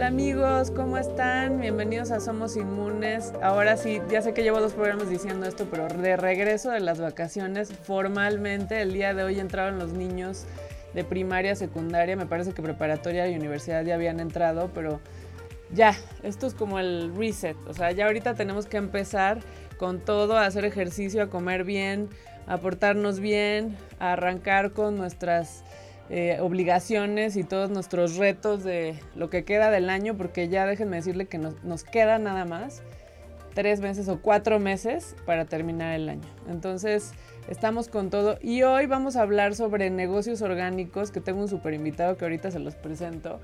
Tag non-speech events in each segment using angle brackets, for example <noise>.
Hola amigos, ¿cómo están? Bienvenidos a Somos Inmunes. Ahora sí, ya sé que llevo dos programas diciendo esto, pero de regreso de las vacaciones, formalmente el día de hoy entraron los niños de primaria, secundaria, me parece que preparatoria y universidad ya habían entrado, pero ya, esto es como el reset, o sea, ya ahorita tenemos que empezar con todo, a hacer ejercicio, a comer bien, a portarnos bien, a arrancar con nuestras eh, obligaciones y todos nuestros retos de lo que queda del año, porque ya déjenme decirle que nos, nos queda nada más tres meses o cuatro meses para terminar el año. Entonces, estamos con todo y hoy vamos a hablar sobre negocios orgánicos, que tengo un super invitado que ahorita se los presento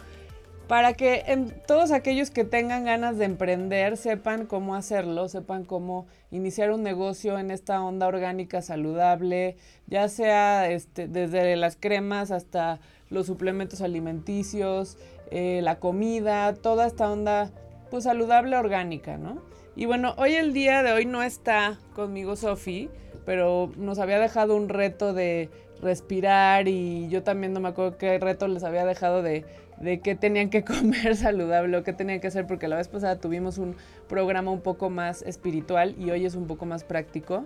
para que en, todos aquellos que tengan ganas de emprender sepan cómo hacerlo, sepan cómo iniciar un negocio en esta onda orgánica saludable, ya sea este, desde las cremas hasta los suplementos alimenticios, eh, la comida, toda esta onda pues saludable orgánica, ¿no? Y bueno, hoy el día de hoy no está conmigo Sofi, pero nos había dejado un reto de respirar y yo también no me acuerdo qué reto les había dejado de de qué tenían que <laughs> comer saludable o qué tenían que hacer, porque la vez pasada tuvimos un programa un poco más espiritual y hoy es un poco más práctico.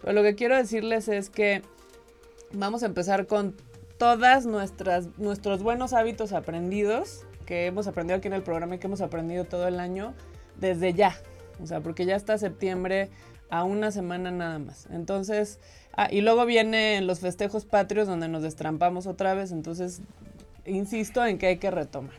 Pero lo que quiero decirles es que vamos a empezar con todas nuestras nuestros buenos hábitos aprendidos que hemos aprendido aquí en el programa y que hemos aprendido todo el año desde ya. O sea, porque ya está septiembre a una semana nada más. Entonces, ah, y luego vienen los festejos patrios donde nos destrampamos otra vez, entonces insisto en que hay que retomar.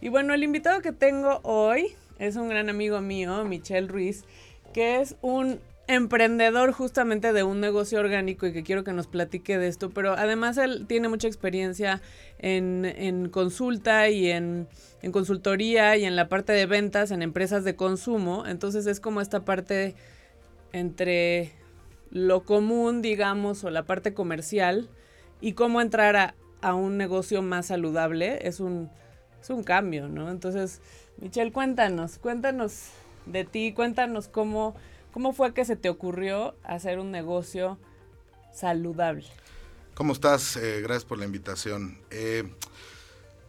Y bueno, el invitado que tengo hoy es un gran amigo mío, Michelle Ruiz, que es un emprendedor justamente de un negocio orgánico y que quiero que nos platique de esto, pero además él tiene mucha experiencia en, consulta y en, en, consultoría y en la parte de ventas en empresas de consumo, entonces es como esta parte entre lo común, digamos, o la parte comercial y cómo entrar a, a un negocio más saludable es un, es un cambio, ¿no? Entonces, Michelle, cuéntanos, cuéntanos de ti, cuéntanos cómo, cómo fue que se te ocurrió hacer un negocio saludable. ¿Cómo estás? Eh, gracias por la invitación. Eh,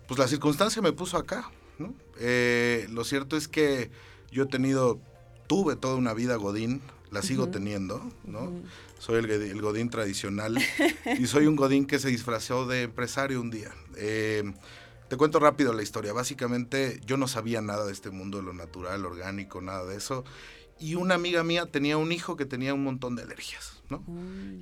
pues la circunstancia me puso acá, ¿no? Eh, lo cierto es que yo he tenido, tuve toda una vida Godín, la sigo teniendo, ¿no? Soy el, Godín tradicional y soy un Godín que se disfrazó de empresario un día. Eh, te cuento rápido la historia. Básicamente yo no sabía nada de este mundo de lo natural, orgánico, nada de eso. Y una amiga mía tenía un hijo que tenía un montón de alergias, ¿no?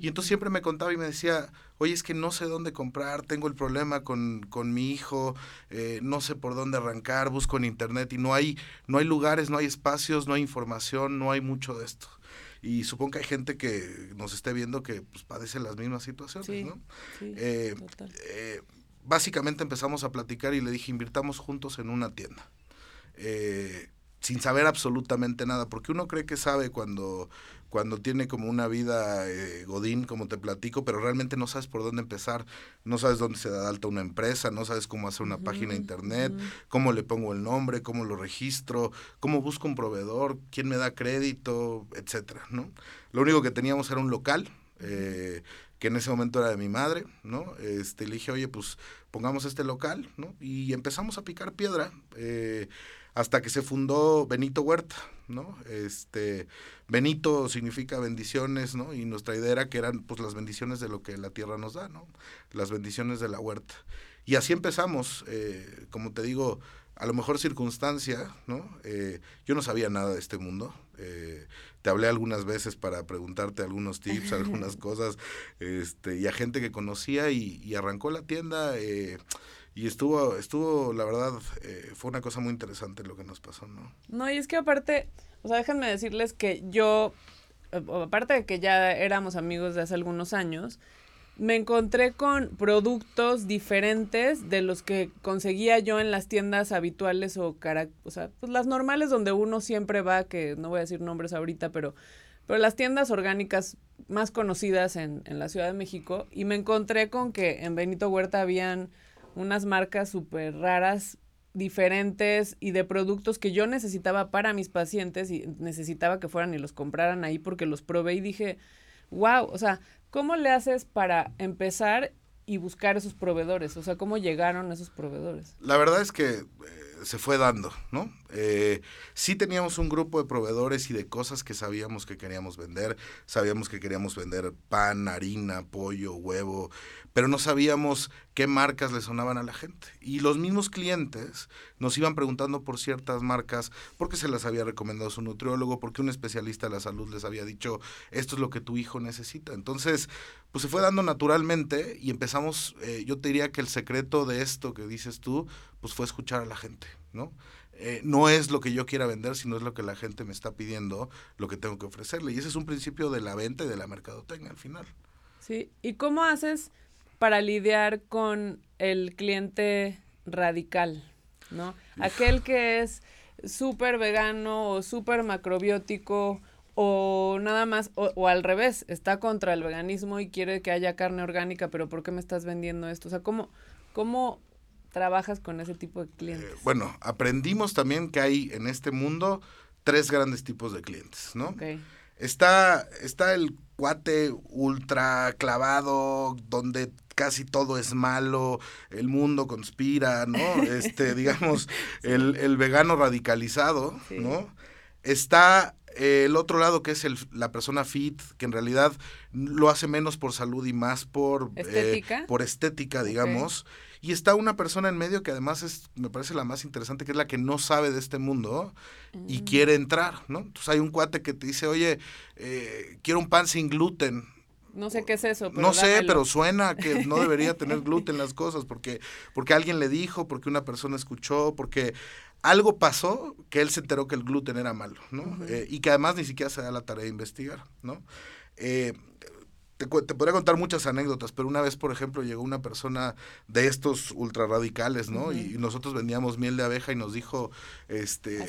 Y entonces siempre me contaba y me decía, oye, es que no sé dónde comprar, tengo el problema con, con mi hijo, eh, no sé por dónde arrancar, busco en internet y no hay, no hay lugares, no hay espacios, no hay información, no hay mucho de esto. Y supongo que hay gente que nos esté viendo que pues, padece las mismas situaciones, ¿no? Eh, eh, básicamente empezamos a platicar y le dije, invirtamos juntos en una tienda. Eh, sin saber absolutamente nada, porque uno cree que sabe cuando cuando tiene como una vida eh, godín, como te platico, pero realmente no sabes por dónde empezar, no sabes dónde se da alta una empresa, no sabes cómo hacer una página de internet, cómo le pongo el nombre, cómo lo registro, cómo busco un proveedor, quién me da crédito, etcétera, ¿no? Lo único que teníamos era un local, eh, que en ese momento era de mi madre, ¿no? Este, le dije, oye, pues pongamos este local, ¿no? Y empezamos a picar piedra. Eh, hasta que se fundó Benito Huerta, ¿no? Este, Benito significa bendiciones, ¿no? Y nuestra idea era que eran pues las bendiciones de lo que la tierra nos da, ¿no? Las bendiciones de la huerta. Y así empezamos, eh, como te digo, a lo mejor circunstancia, ¿no? Eh, yo no sabía nada de este mundo. Eh, te hablé algunas veces para preguntarte algunos tips, algunas <laughs> cosas, este, y a gente que conocía y, y arrancó la tienda y estuvo, estuvo, la verdad, eh, fue una cosa muy interesante lo que nos pasó, ¿no? No, y es que aparte, o sea, déjenme decirles que yo, aparte de que ya éramos amigos de hace algunos años, me encontré con productos diferentes de los que conseguía yo en las tiendas habituales o, cara, o sea, pues las normales donde uno siempre va, que no voy a decir nombres ahorita, pero, pero las tiendas orgánicas más conocidas en, en la Ciudad de México, y me encontré con que en Benito Huerta habían unas marcas súper raras, diferentes y de productos que yo necesitaba para mis pacientes y necesitaba que fueran y los compraran ahí porque los probé y dije, wow, o sea, ¿cómo le haces para empezar y buscar esos proveedores? O sea, ¿cómo llegaron esos proveedores? La verdad es que... Eh, se fue dando, ¿no? Eh, sí teníamos un grupo de proveedores y de cosas que sabíamos que queríamos vender. Sabíamos que queríamos vender pan, harina, pollo, huevo, pero no sabíamos qué marcas le sonaban a la gente. Y los mismos clientes nos iban preguntando por ciertas marcas, porque se las había recomendado su nutriólogo, porque un especialista de la salud les había dicho, esto es lo que tu hijo necesita. Entonces, pues se fue dando naturalmente y empezamos, eh, yo te diría que el secreto de esto que dices tú, pues fue escuchar a la gente, ¿no? Eh, no es lo que yo quiera vender, sino es lo que la gente me está pidiendo, lo que tengo que ofrecerle. Y ese es un principio de la venta y de la mercadotecnia al final. Sí, ¿y cómo haces para lidiar con el cliente radical, ¿no? Aquel que es súper vegano o súper macrobiótico o nada más, o, al revés, está contra el veganismo y quiere que haya carne orgánica, pero ¿por qué me estás vendiendo esto? O sea, ¿cómo, cómo trabajas con ese tipo de clientes? Eh, bueno, aprendimos también que hay en este mundo tres grandes tipos de clientes, ¿no? Está, está el cuate ultra clavado, donde casi todo es malo, el mundo conspira, ¿no? Este, <laughs> digamos, el, vegano radicalizado, ¿no? Está el otro lado que es el, la persona fit, que en realidad lo hace menos por salud y más por eh, estética, por estética digamos. Y está una persona en medio que además es, me parece la más interesante, que es la que no sabe de este mundo y mm. quiere entrar, ¿no? Entonces hay un cuate que te dice, oye, eh, quiero un pan sin gluten. No sé qué es eso. no sé, pero suena que no <laughs> debería tener gluten las cosas porque, porque alguien le dijo, porque una persona escuchó, porque algo pasó que él se enteró que el gluten era malo, ¿no? Eh, y que además ni siquiera se da la tarea de investigar, ¿no? Eh, te, podría contar muchas anécdotas, pero una vez, por ejemplo, llegó una persona de estos ultra radicales, ¿no? y, nosotros vendíamos miel de abeja y nos dijo, este,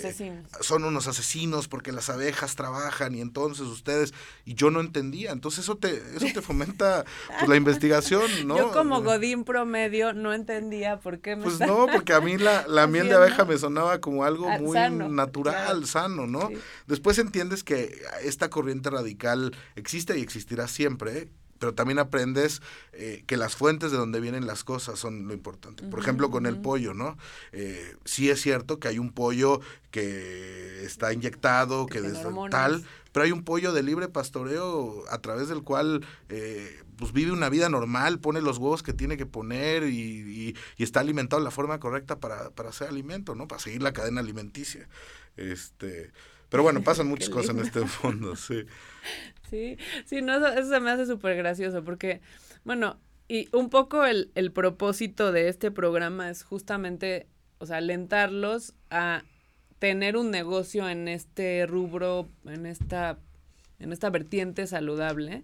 son unos asesinos porque las abejas trabajan y entonces ustedes, y yo no entendía, entonces eso te, eso te fomenta pues, la <laughs> investigación, ¿no? Yo como eh, Godín promedio no entendía por qué me Pues no, porque a mí la, la miel de abeja me sonaba como algo ah, muy natural, sano, ¿no? Después entiendes que esta corriente radical existe y existirá siempre, pero también aprendes eh, que las fuentes de donde vienen las cosas son lo importante. Por ejemplo, con el pollo, ¿no? Eh, sí es cierto que hay un pollo que está inyectado, que, es tal, pero hay un pollo de libre pastoreo a través del cual eh, pues vive una vida normal, pone los huevos que tiene que poner y, y, está alimentado de la forma correcta para, para hacer alimento, ¿no? Para seguir la cadena alimenticia. Este, pero bueno, <laughs> pasan muchas cosas en este fondo, sí. Sí, sí, no, eso, se me hace súper gracioso porque, bueno, y un poco el, el propósito de este programa es justamente, o sea, alentarlos a tener un negocio en este rubro, en esta, en esta vertiente saludable.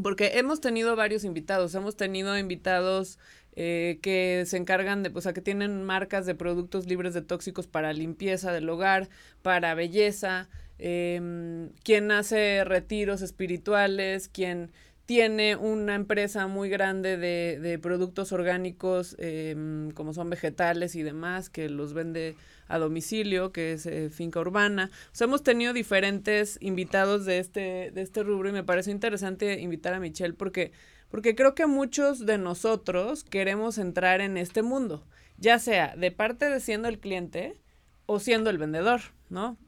Porque hemos tenido varios invitados, hemos tenido invitados eh, que se encargan de, o sea, que tienen marcas de productos libres de tóxicos para limpieza del hogar, para belleza, eh, quien hace retiros espirituales, quien tiene una empresa muy grande de, de productos orgánicos, em, como son vegetales y demás, que los vende a domicilio, que es eh, finca urbana. O sea, hemos tenido diferentes invitados de este, de este rubro y me parece interesante invitar a Michelle porque porque creo que muchos de nosotros queremos entrar en este mundo, ya sea de parte de siendo el cliente o siendo el vendedor, ¿no?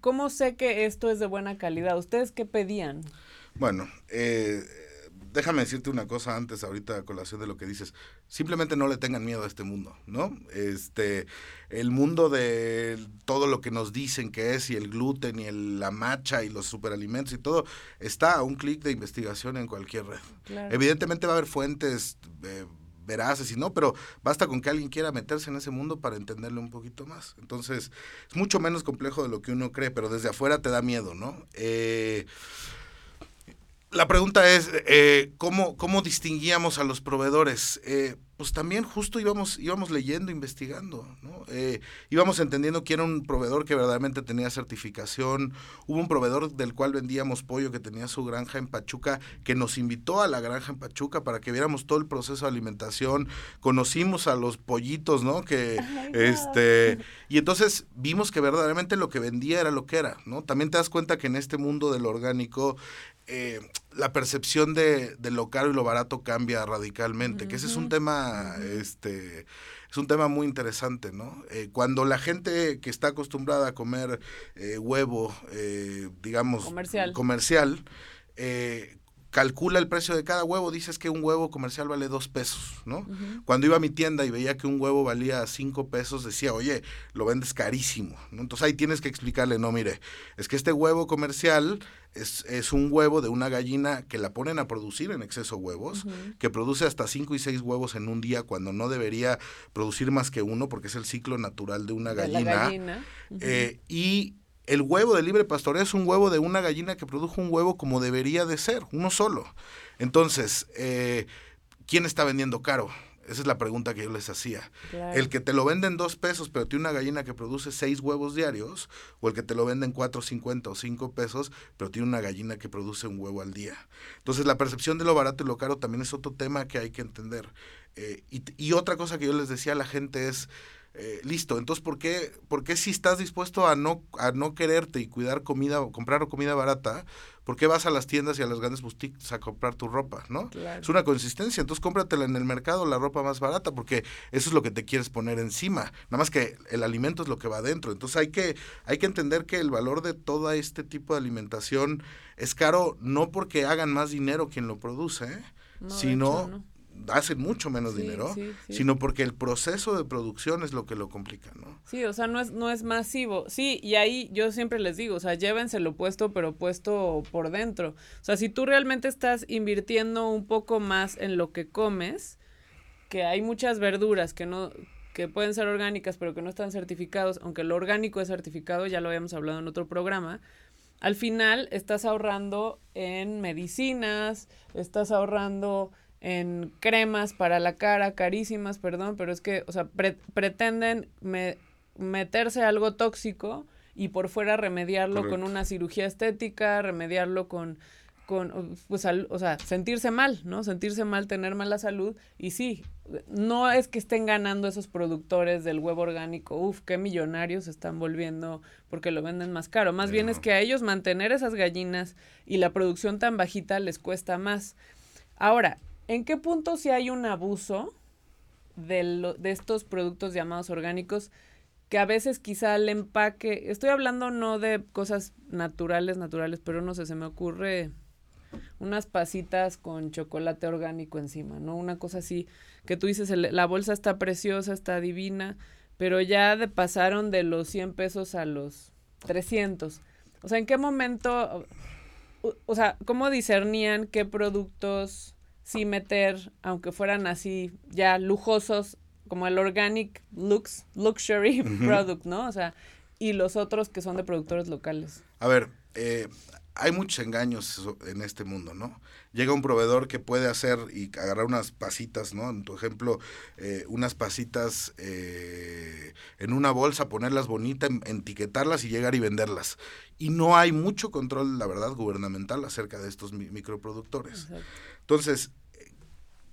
¿Cómo sé que esto es de buena calidad? ¿Ustedes qué pedían? Bueno, eh, déjame decirte una cosa antes, ahorita a colación de lo que dices. Simplemente no le tengan miedo a este mundo, ¿no? Este, el mundo de todo lo que nos dicen que es, y el gluten, y la macha, y los superalimentos, y todo, está a un clic de investigación en cualquier red. Evidentemente va a haber fuentes eh, veraces y no, pero basta con que alguien quiera meterse en ese mundo para entenderlo un poquito más. Entonces, es mucho menos complejo de lo que uno cree, pero desde afuera te da miedo, ¿no? Eh, la pregunta es, eh, ¿cómo, ¿cómo distinguíamos a los proveedores? Eh, pues también justo íbamos, íbamos leyendo, investigando, ¿no? Eh, íbamos entendiendo que era un proveedor que verdaderamente tenía certificación. Hubo un proveedor del cual vendíamos pollo que tenía su granja en Pachuca, que nos invitó a la granja en Pachuca para que viéramos todo el proceso de alimentación. Conocimos a los pollitos, ¿no? Que, este, y entonces vimos que verdaderamente lo que vendía era lo que era, ¿no? También te das cuenta que en este mundo del orgánico eh, la percepción de, lo caro y lo barato cambia radicalmente, que ese es un tema, este, es un tema muy interesante, ¿no? Eh, cuando la gente que está acostumbrada a comer eh, huevo, digamos, Comercial. comercial calcula el precio de cada huevo, dices que un huevo comercial vale dos pesos, ¿no? Cuando iba a mi tienda y veía que un huevo valía cinco pesos, decía, oye, lo vendes carísimo, ¿no? Entonces ahí tienes que explicarle, no, mire, es que este huevo comercial es, es un huevo de una gallina que la ponen a producir en exceso huevos, que produce hasta cinco y seis huevos en un día cuando no debería producir más que uno porque es el ciclo natural de una De la gallina. Eh, y el huevo de libre pastoreo es un huevo de una gallina que produjo un huevo como debería de ser, uno solo. Entonces, eh, ¿quién está vendiendo caro? Esa es la pregunta que yo les hacía. Claro. El que te lo vende en dos pesos, pero tiene una gallina que produce seis huevos diarios, o el que te lo vende en cuatro cincuenta o cinco pesos, pero tiene una gallina que produce un huevo al día. Entonces, la percepción de lo barato y lo caro también es otro tema que hay que entender. Eh, y, y otra cosa que yo les decía a la gente es, eh, listo, entonces, ¿por qué, ¿por qué si estás dispuesto a no, a no quererte y cuidar comida, comprar comida barata, ¿por qué vas a las tiendas y a las grandes boutiques a comprar tu ropa, no? Claro. Es una consistencia, entonces cómpratela en el mercado la ropa más barata, porque eso es lo que te quieres poner encima. Nada más que el alimento es lo que va adentro. Entonces hay que, hay que entender que el valor de todo este tipo de alimentación es caro, no porque hagan más dinero quien lo produce, No, sino hacen mucho menos Sí, dinero, sí, sí. sino porque el proceso de producción es lo que lo complica, ¿no? Sí, o sea, no es, no es masivo. Sí, y ahí yo siempre les digo, o sea, llévenselo puesto, pero puesto por dentro. O sea, si tú realmente estás invirtiendo un poco más en lo que comes, que hay muchas verduras que no que pueden ser orgánicas, pero que no están certificados, aunque lo orgánico es certificado, ya lo habíamos hablado en otro programa. Al final estás ahorrando en medicinas, estás ahorrando en cremas para la cara, carísimas, perdón, pero es que, o sea, pre- pretenden me- meterse algo tóxico y por fuera remediarlo con una cirugía estética, remediarlo con, con pues, sal- o sea, sentirse mal, ¿no? Sentirse mal, tener mala salud. Y sí, no es que estén ganando esos productores del huevo orgánico, uf, qué millonarios se están volviendo porque lo venden más caro. Más bien es que a ellos mantener esas gallinas y la producción tan bajita les cuesta más. Ahora, ¿en qué punto si hay un abuso de, de estos productos llamados orgánicos? que a veces quizá el empaque, estoy hablando no de cosas naturales, naturales, pero no sé, se me ocurre unas pasitas con chocolate orgánico encima, ¿no? Una cosa así, que tú dices, la bolsa está preciosa, está divina, pero ya pasaron de los 100 pesos a los 300. O sea, ¿en qué momento, o, o sea, cómo discernían qué productos sí meter, aunque fueran así ya lujosos, como el organic lux, luxury <laughs> product, ¿no? O sea, y los otros que son de productores locales. A ver, eh, hay muchos engaños en este mundo, ¿no? Llega un proveedor que puede hacer y agarrar unas pasitas, ¿no? En tu ejemplo, eh, unas pasitas eh, en una bolsa, ponerlas bonitas, etiquetarlas y llegar y venderlas. Y no hay mucho control, la verdad, gubernamental acerca de estos mi- microproductores. Exacto. Entonces,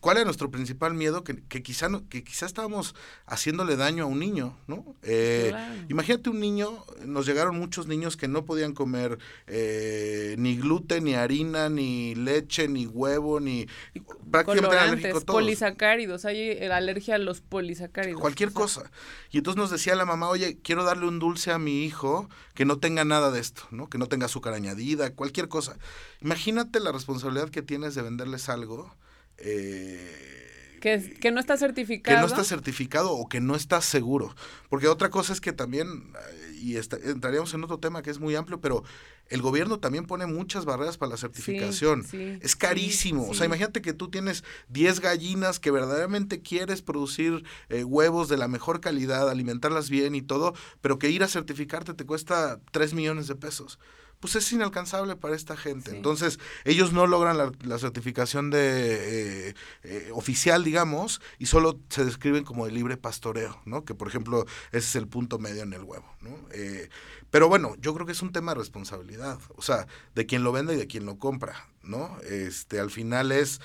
¿cuál es nuestro principal miedo? Que, que quizá que quizá estábamos haciéndole daño a un niño, ¿no? Eh, Claro. Imagínate un niño, nos llegaron muchos niños que no podían comer eh, ni gluten, ni harina, ni leche, ni huevo, ni prácticamente eran alérgicos todos. polisacáridos, hay eh, alergia a los polisacáridos. Cualquier O sea, cosa. Y entonces nos decía la mamá, oye, quiero darle un dulce a mi hijo que no tenga nada de esto, ¿no? Que no tenga azúcar añadida, cualquier cosa. Imagínate la responsabilidad que tienes de venderles algo eh, Que, que no está certificado. que no está certificado o que no está seguro. Porque otra cosa es que también, eh, y esta- entraríamos en otro tema que es muy amplio, pero el gobierno también pone muchas barreras para la certificación. sí, es sí, carísimo. O sea, imagínate que tú tienes 10 gallinas que verdaderamente quieres producir eh, huevos de la mejor calidad, alimentarlas bien y todo, pero que ir a certificarte te cuesta 3 millones de pesos. Pues es inalcanzable para esta gente. Sí. Entonces, ellos no logran la, la certificación de eh, eh, oficial, digamos, y solo se describen como de libre pastoreo, ¿no? Que, por ejemplo, ese es el punto medio en el huevo, ¿no? Eh, pero bueno, yo creo que es un tema de responsabilidad, o sea, de quien lo vende y de quien lo compra, ¿no? Este, al final es,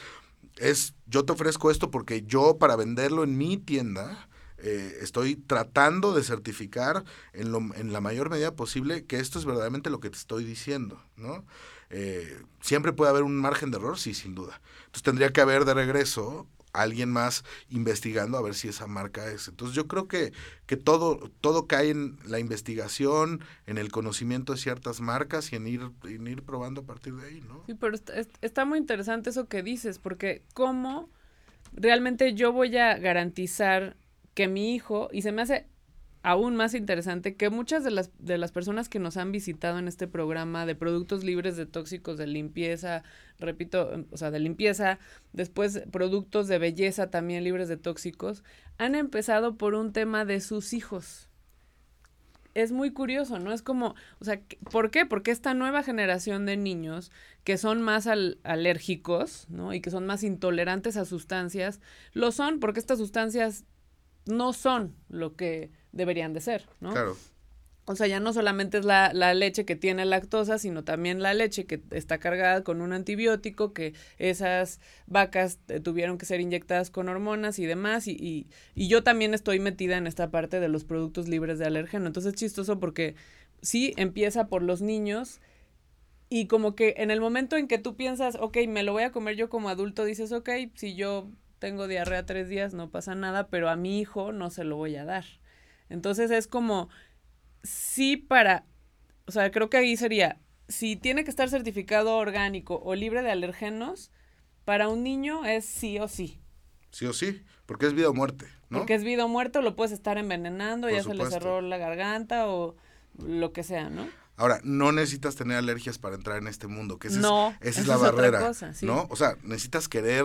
es, yo te ofrezco esto porque yo para venderlo en mi tienda, eh, estoy tratando de certificar en, lo, en la mayor medida posible que esto es verdaderamente lo que te estoy diciendo, ¿no? Eh, Siempre puede haber un margen de error, sí, sin duda. Entonces tendría que haber de regreso alguien más investigando a ver si esa marca es. Entonces yo creo que, que todo, todo cae en la investigación, en el conocimiento de ciertas marcas y en ir, en ir probando a partir de ahí, ¿no? Sí, pero está, está muy interesante eso que dices, porque cómo realmente yo voy a garantizar que mi hijo, y se me hace aún más interesante que muchas de las, de las personas que nos han visitado en este programa de productos libres de tóxicos de limpieza, repito, o sea, de limpieza, después productos de belleza también libres de tóxicos, han empezado por un tema de sus hijos. Es muy curioso, ¿no? Es como, o sea, ¿por qué? Porque esta nueva generación de niños que son más alérgicos, ¿no? Y que son más intolerantes a sustancias, lo son porque estas sustancias no son lo que deberían de ser, ¿no? Claro. O sea, ya no solamente es la, la, leche que tiene lactosa, sino también la leche que está cargada con un antibiótico, que esas vacas eh, tuvieron que ser inyectadas con hormonas y demás. Y, y, y, yo también estoy metida en esta parte de los productos libres de alérgeno. Entonces es chistoso porque sí empieza por los niños y como que en el momento en que tú piensas, ok, me lo voy a comer yo como adulto, dices, ok, si yo tengo diarrea tres días, no pasa nada, pero a mi hijo no se lo voy a dar. Entonces es como, sí para, o sea, creo que ahí sería, si tiene que estar certificado orgánico o libre de alergenos, para un niño es sí o sí. Sí o sí, porque es vida o muerte, ¿no? Porque es vida o muerte, lo puedes estar envenenando, Por ya supuesto. se le cerró la garganta o lo que sea, ¿no? Ahora, no necesitas tener alergias para entrar en este mundo, que esa no, es, esa es la barrera, cosa, sí. ¿no? O sea, necesitas querer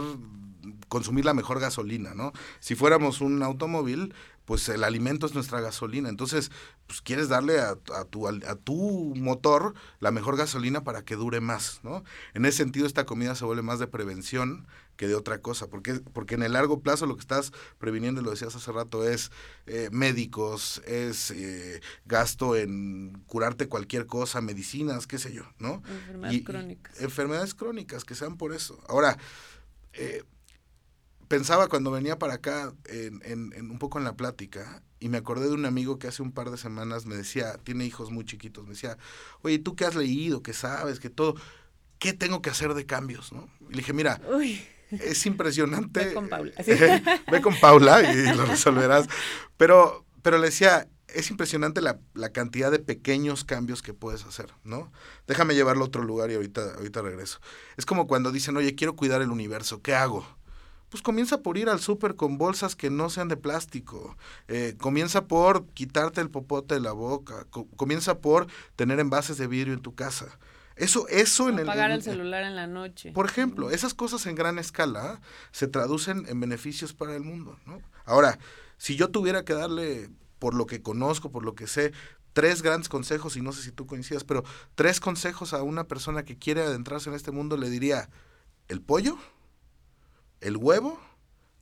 consumir la mejor gasolina, ¿no? Si fuéramos un automóvil, pues el alimento es nuestra gasolina. Entonces, pues quieres darle a, a, tu, a, tu motor la mejor gasolina para que dure más, ¿no? En ese sentido, esta comida se vuelve más de prevención que de otra cosa, porque, porque en el largo plazo lo que estás previniendo, y lo decías hace rato, es eh, médicos, es eh, gasto en curarte cualquier cosa, medicinas, qué sé yo, ¿no? Enfermedades y, crónicas. Y enfermedades crónicas, que sean por eso. Ahora, eh, pensaba cuando venía para acá en, en, un poco en la plática y me acordé de un amigo que hace un par de semanas me decía, tiene hijos muy chiquitos, me decía, oye, ¿tú qué has leído, qué sabes, que todo? ¿Qué tengo que hacer de cambios? ¿no? Y le dije, mira, es impresionante. <laughs> Ve con Paula. <laughs> Ve con Paula y lo resolverás. Pero, pero le decía, es impresionante la, la, cantidad de pequeños cambios que puedes hacer, ¿no? Déjame llevarlo a otro lugar y ahorita, ahorita regreso. Es como cuando dicen, oye, quiero cuidar el universo, ¿qué hago? Pues comienza por ir al súper con bolsas que no sean de plástico. Eh, comienza por quitarte el popote de la boca. Co comienza por tener envases de vidrio en tu casa. Eso, eso en el. Apagar el celular en la noche. Por ejemplo, esas cosas en gran escala se traducen en beneficios para el mundo. ¿no? Ahora, si yo tuviera que darle, por lo que conozco, por lo que sé, tres grandes consejos, y no sé si tú coincidas, pero tres consejos a una persona que quiere adentrarse en este mundo, le diría: el pollo el huevo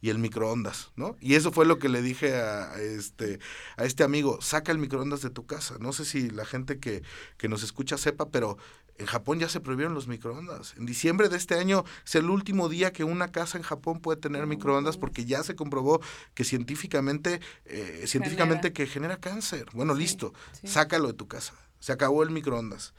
y el microondas, ¿no? Y eso fue lo que le dije a, este a este amigo, saca el microondas de tu casa. No sé si la gente que, que nos escucha sepa, pero en Japón ya se prohibieron los microondas. En diciembre de este año es el último día que una casa en Japón puede tener microondas porque ya se comprobó que científicamente, eh, científicamente que genera cáncer. Bueno, listo, sácalo de tu casa. Se acabó el microondas.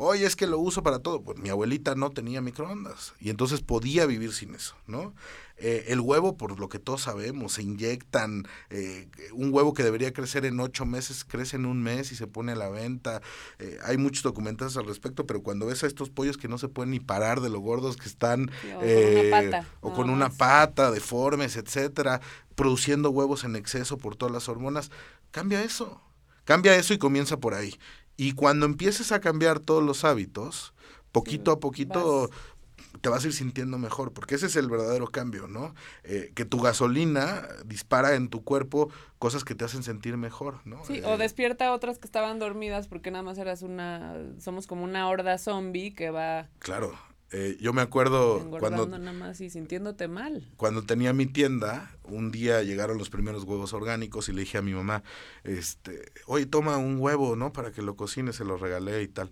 Oye, es que lo uso para todo. Pues mi abuelita no tenía microondas y entonces podía vivir sin eso, ¿no? Eh, el huevo, por lo que todos sabemos, se inyectan. Eh, un huevo que debería crecer en ocho meses crece en un mes y se pone a la venta. Eh, hay muchos documentales al respecto, pero cuando ves a estos pollos que no se pueden ni parar de lo gordos que están, sí, o con una pata, o con una pata, deformes, etcétera, produciendo huevos en exceso por todas las hormonas, cambia eso. Cambia eso y comienza por ahí. Y cuando empieces a cambiar todos los hábitos, poquito a poquito vas. te vas a ir sintiendo mejor, porque ese es el verdadero cambio, ¿no? Eh, que tu gasolina dispara en tu cuerpo cosas que te hacen sentir mejor, ¿no? Sí, eh, o despierta a otras que estaban dormidas porque nada más eras una, somos como una horda zombie que va... Claro, eh, yo me acuerdo cuando nada más y sintiéndote mal. Cuando tenía mi tienda, un día llegaron los primeros huevos orgánicos y le dije a mi mamá, este, oye, toma un huevo, ¿no? Para que lo cocines, se lo regalé y tal.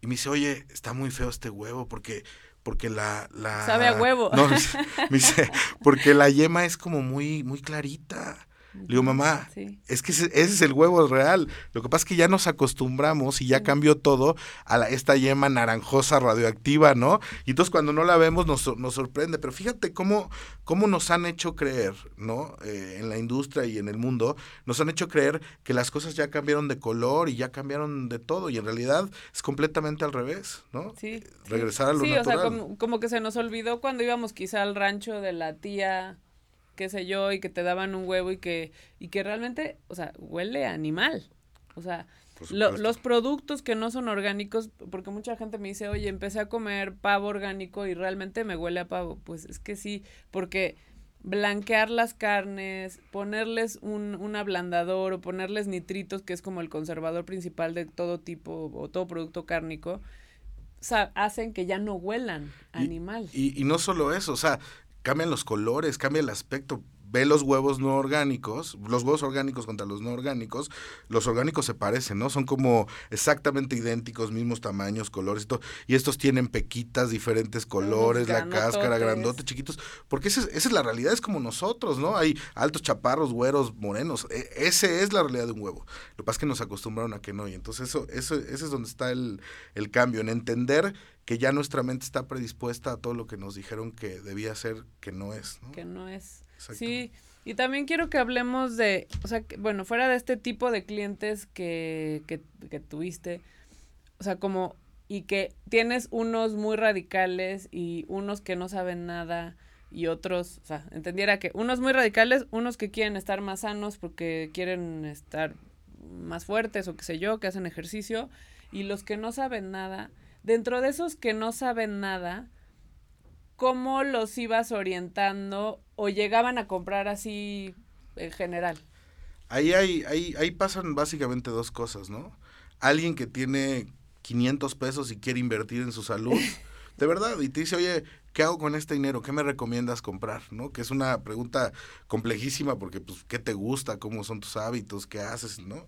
Y me dice, oye, está muy feo este huevo porque porque la, la sabe a huevo. No, me dice, porque la yema es como muy muy clarita. Le digo, mamá, es que ese, es el huevo real. Lo que pasa es que ya nos acostumbramos y ya cambió todo a la, esta yema naranjosa radioactiva, ¿no? Y entonces cuando no la vemos nos, nos sorprende. Pero fíjate cómo, cómo nos han hecho creer, ¿no? Eh, en la industria y en el mundo, nos han hecho creer que las cosas ya cambiaron de color y ya cambiaron de todo. Y en realidad es completamente al revés, ¿no? Sí. Regresar a lo sí, natural. o sea, como, como que se nos olvidó cuando íbamos quizá al rancho de la tía qué sé yo, y que te daban un huevo y que, y que realmente, o sea, huele a animal. O sea, los productos que no son orgánicos, porque mucha gente me dice, oye, empecé a comer pavo orgánico y realmente me huele a pavo. Pues es que sí, porque blanquear las carnes, ponerles un, un ablandador o ponerles nitritos, que es como el conservador principal de todo tipo o todo producto cárnico, hacen que ya no huelan animal. y, y, no solo eso, o sea, cambian los colores, cambia el aspecto ve los huevos no orgánicos, los huevos orgánicos contra los no orgánicos, los orgánicos se parecen, ¿no? Son como exactamente idénticos, mismos tamaños, colores y todo. Y estos tienen pequitas, diferentes colores, la cáscara, grandote, chiquitos. Porque esa es, la realidad, es como nosotros, ¿no? Hay altos chaparros, güeros, morenos. E, ese es la realidad de un huevo. Lo que pasa es que nos acostumbraron a que no. Y entonces eso, eso, ese es donde está el, el cambio, en entender que ya nuestra mente está predispuesta a todo lo que nos dijeron que debía ser, que no es. ¿no? Que no es. Sí, y también quiero que hablemos de, o sea, bueno, fuera de este tipo de clientes que, que, que tuviste, o sea, como, y que tienes unos muy radicales y unos que no saben nada y otros, o sea, entendiera que unos muy radicales, unos que quieren estar más sanos porque quieren estar más fuertes o qué sé yo, que hacen ejercicio, y los que no saben nada, dentro de esos que no saben nada, ¿cómo los ibas orientando o llegaban a comprar así en general? Ahí, hay, ahí, ahí pasan básicamente dos cosas, ¿no? Alguien que tiene 500 pesos y quiere invertir en su salud, <laughs> de verdad, y te dice, oye, ¿qué hago con este dinero? ¿Qué me recomiendas comprar? ¿No? Que es una pregunta complejísima porque, pues, ¿qué te gusta? ¿Cómo son tus hábitos? ¿Qué haces? ¿No?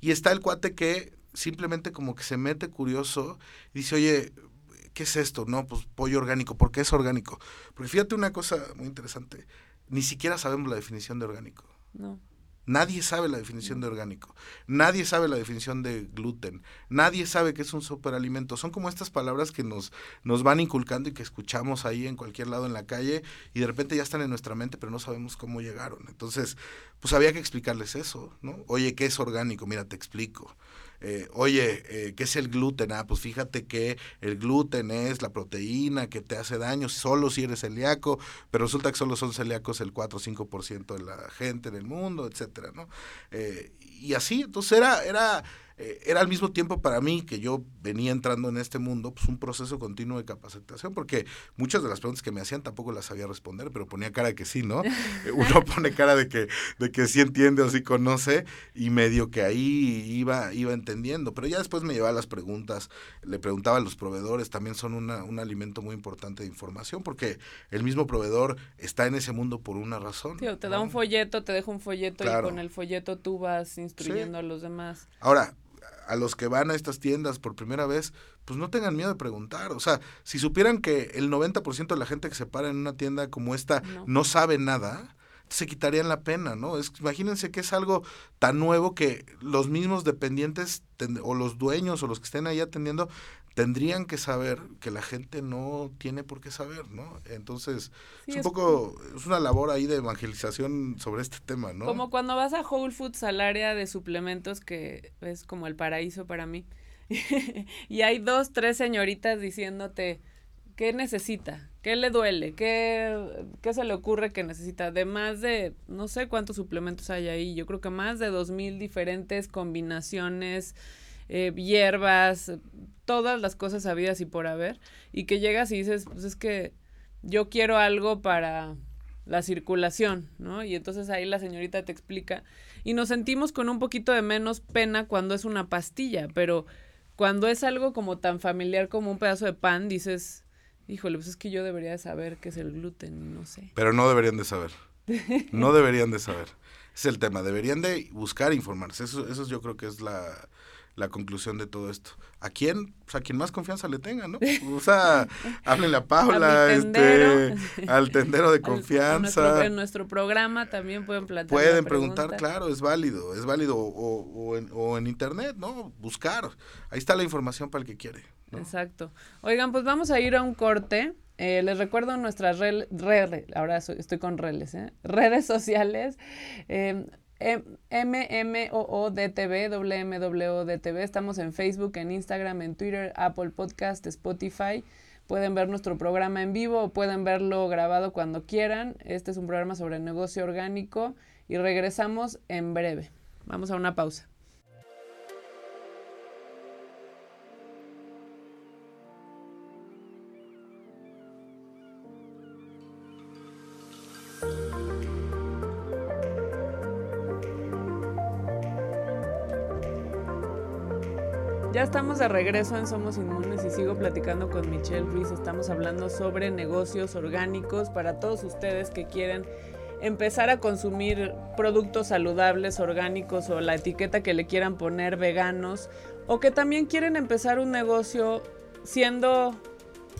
Y está el cuate que simplemente como que se mete curioso y dice, oye, ¿qué es esto? No, pues pollo orgánico. ¿Por qué es orgánico? Porque fíjate una cosa muy interesante. Ni siquiera sabemos la definición de orgánico. No. Nadie sabe la definición de orgánico. Nadie sabe la definición de gluten. Nadie sabe qué es un superalimento. Son como estas palabras que nos, nos van inculcando y que escuchamos ahí en cualquier lado en la calle y de repente ya están en nuestra mente, pero no sabemos cómo llegaron. Entonces, pues había que explicarles eso, ¿no? Oye, ¿qué es orgánico? Mira, te explico. Eh, oye, eh, ¿qué es el gluten? Ah, pues fíjate que el gluten es la proteína que te hace daño solo si eres celíaco, pero resulta que solo son celíacos el 4 o 5% de la gente en el mundo, etcétera, ¿no? Eh, y así, entonces era, era eh, era al mismo tiempo para mí que yo venía entrando en este mundo, pues un proceso continuo de capacitación, porque muchas de las preguntas que me hacían tampoco las sabía responder, pero ponía cara de que sí, ¿no? <laughs> Eh, uno pone cara de que, de que sí entiende o sí conoce y medio que ahí iba, iba entendiendo, pero ya después me llevaba las preguntas, le preguntaba a los proveedores, también son una, un alimento muy importante de información, porque el mismo proveedor está en ese mundo por una razón. Sí, te da un folleto, te deja un folleto y con el folleto tú vas instruyendo a los demás. Ahora, a los que van a estas tiendas por primera vez, pues no tengan miedo de preguntar. O sea, si supieran que el 90% de la gente que se para en una tienda como esta no, sabe nada, se quitarían la pena, ¿no? Es, imagínense que es algo tan nuevo que los mismos dependientes o los dueños o los que estén ahí atendiendo tendrían que saber que la gente no tiene por qué saber, ¿no? Entonces, es un poco, es una labor ahí de evangelización sobre este tema, ¿no? Como cuando vas a Whole Foods al área de suplementos, que es como el paraíso para mí, <laughs> y hay dos, tres señoritas diciéndote, ¿qué necesita? ¿Qué le duele? ¿Qué, ¿Qué se le ocurre que necesita? De más de, no sé cuántos suplementos hay ahí, yo creo que más de dos mil diferentes combinaciones, eh, hierbas, todas las cosas habidas y por haber, y que llegas y dices, pues es que yo quiero algo para la circulación, ¿no? Y entonces ahí la señorita te explica y nos sentimos con un poquito de menos pena cuando es una pastilla, pero cuando es algo como tan familiar como un pedazo de pan, dices, híjole, pues es que yo debería de saber qué es el gluten, no sé. Pero no deberían de saber. <laughs> No deberían de saber. Es el tema, deberían de buscar informarse. Eso, eso yo creo que es la, la conclusión de todo esto. ¿A quién? Pues a quien más confianza le tenga, ¿no? O sea, <laughs> háblenle a Paula, este, al tendero de confianza. en nuestro programa también pueden plantear. Pueden preguntar, claro, es válido, es válido. O, en, o en internet, ¿no? Buscar. Ahí está la información para el que quiere. Exacto. Oigan, pues vamos a ir a un corte. Eh, les recuerdo nuestras redes, ahora estoy con redes, ¿eh? redes sociales. Eh, MMOODTV, WMWODTV. Estamos en Facebook, en Instagram, en Twitter, Apple Podcast, Spotify. Pueden ver nuestro programa en vivo o pueden verlo grabado cuando quieran. Este es un programa sobre negocio orgánico y regresamos en breve. Vamos a una pausa. De regreso en Somos Inmunes y sigo platicando con Michelle Ruiz. Estamos hablando sobre negocios orgánicos para todos ustedes que quieren empezar a consumir productos saludables, orgánicos o la etiqueta que le quieran poner veganos o que también quieren empezar un negocio siendo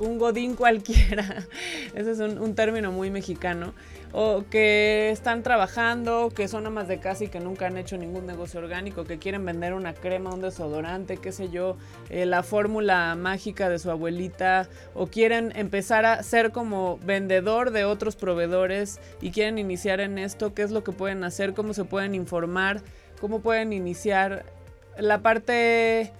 un godín cualquiera. <laughs> Ese es un término muy mexicano o que están trabajando, que son amas de casa y que nunca han hecho ningún negocio orgánico, que quieren vender una crema, un desodorante, qué sé yo, eh, la fórmula mágica de su abuelita, o quieren empezar a ser como vendedor de otros proveedores y quieren iniciar en esto, qué es lo que pueden hacer, cómo se pueden informar, cómo pueden iniciar. La parte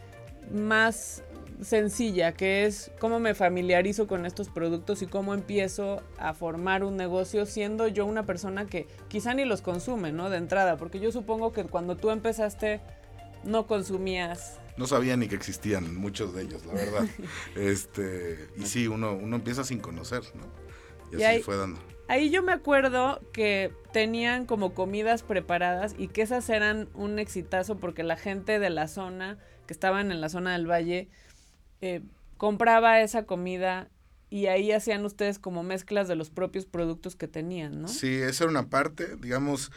más sencilla, que es cómo me familiarizo con estos productos y cómo empiezo a formar un negocio siendo yo una persona que quizá ni los consume, ¿no? De entrada, porque yo supongo que cuando tú empezaste no consumías. No sabía ni que existían muchos de ellos, la verdad. <laughs> este, y sí, uno, uno empieza sin conocer, ¿no? Y, así fue dando. Ahí yo me acuerdo que tenían como comidas preparadas y que esas eran un exitazo porque la gente de la zona, que estaban en la zona del valle, eh, compraba esa comida y ahí hacían ustedes como mezclas de los propios productos que tenían, ¿no? Sí, esa era una parte, digamos,